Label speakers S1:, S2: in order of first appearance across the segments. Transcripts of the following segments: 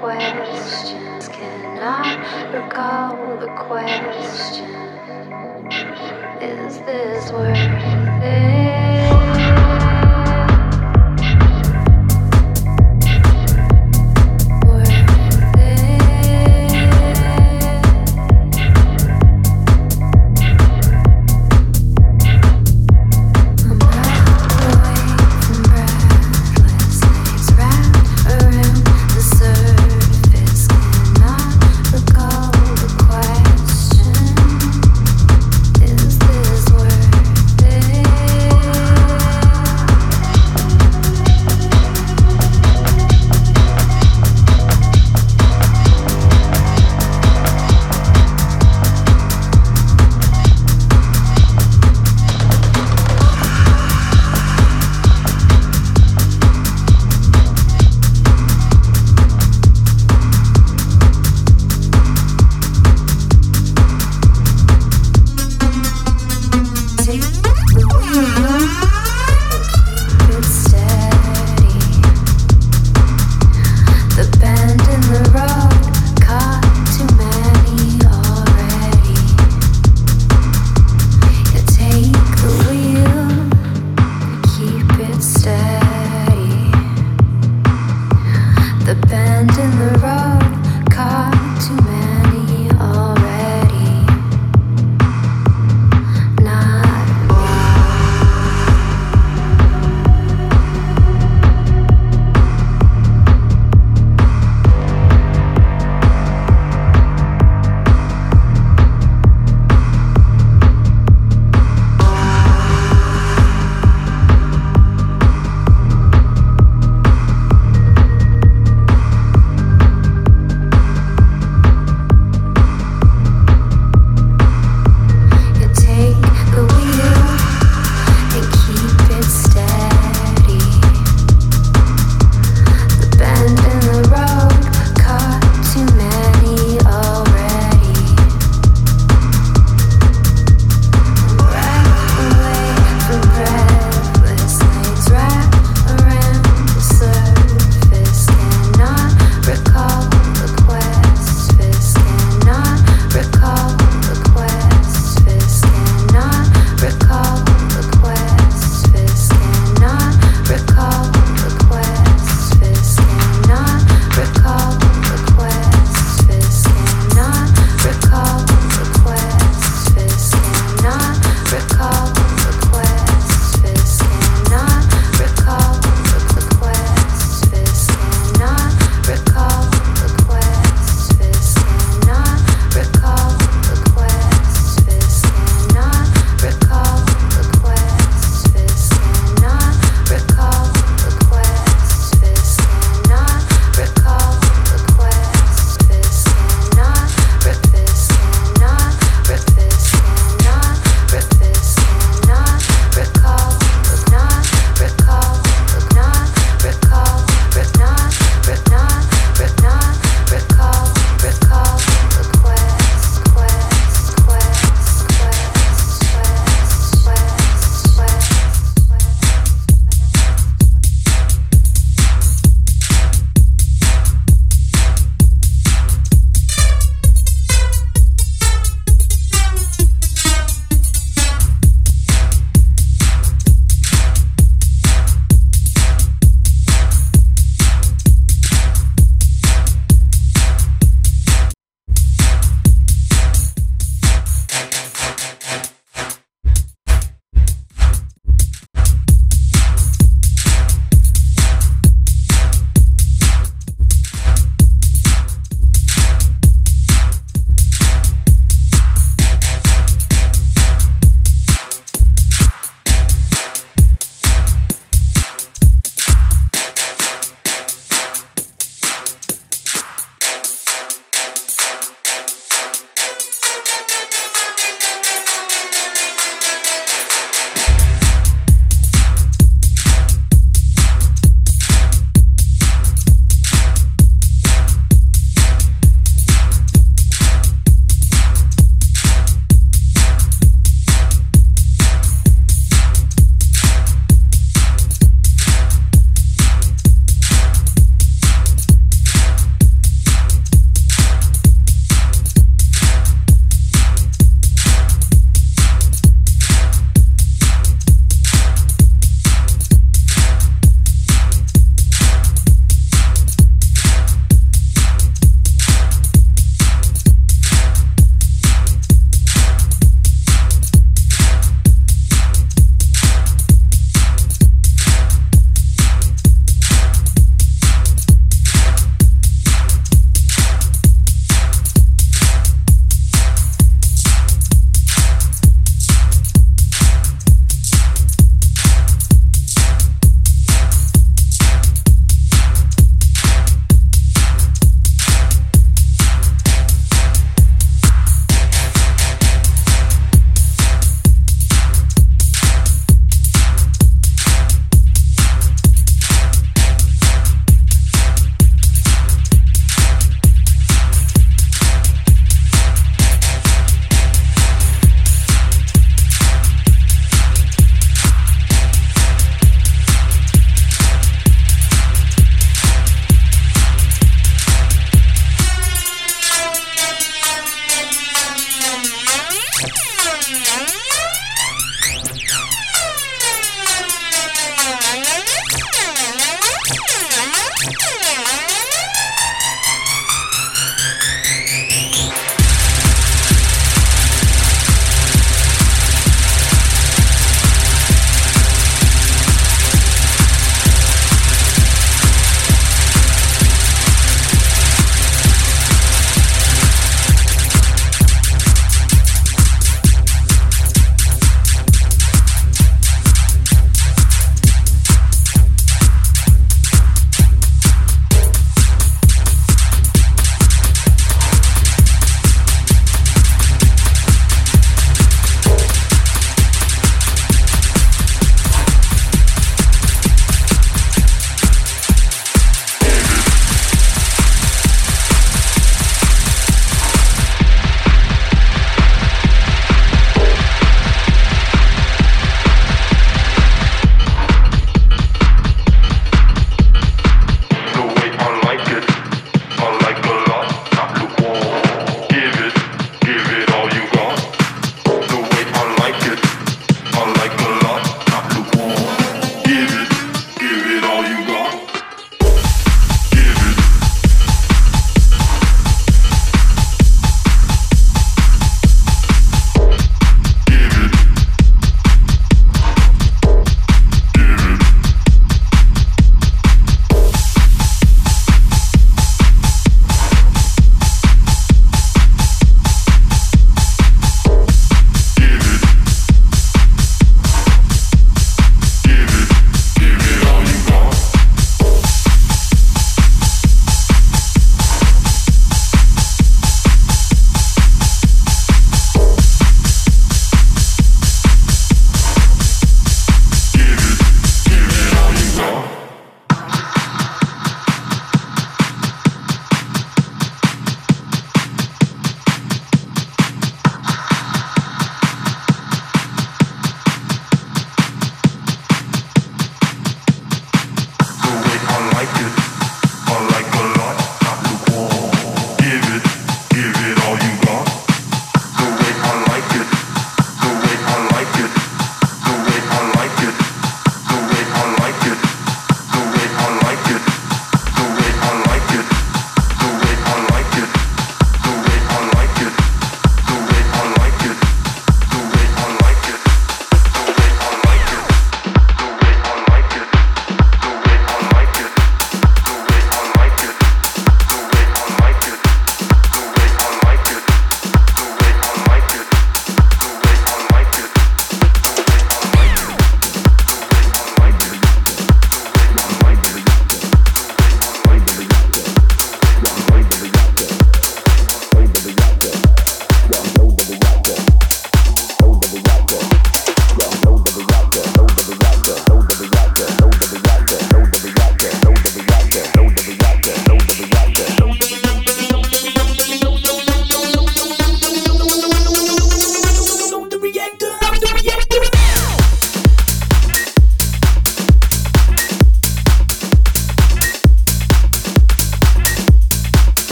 S1: questions, cannot recall the question. Is this worth it?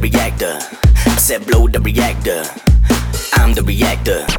S1: I'm the,
S2: I'm the, reactor. I'm the, the,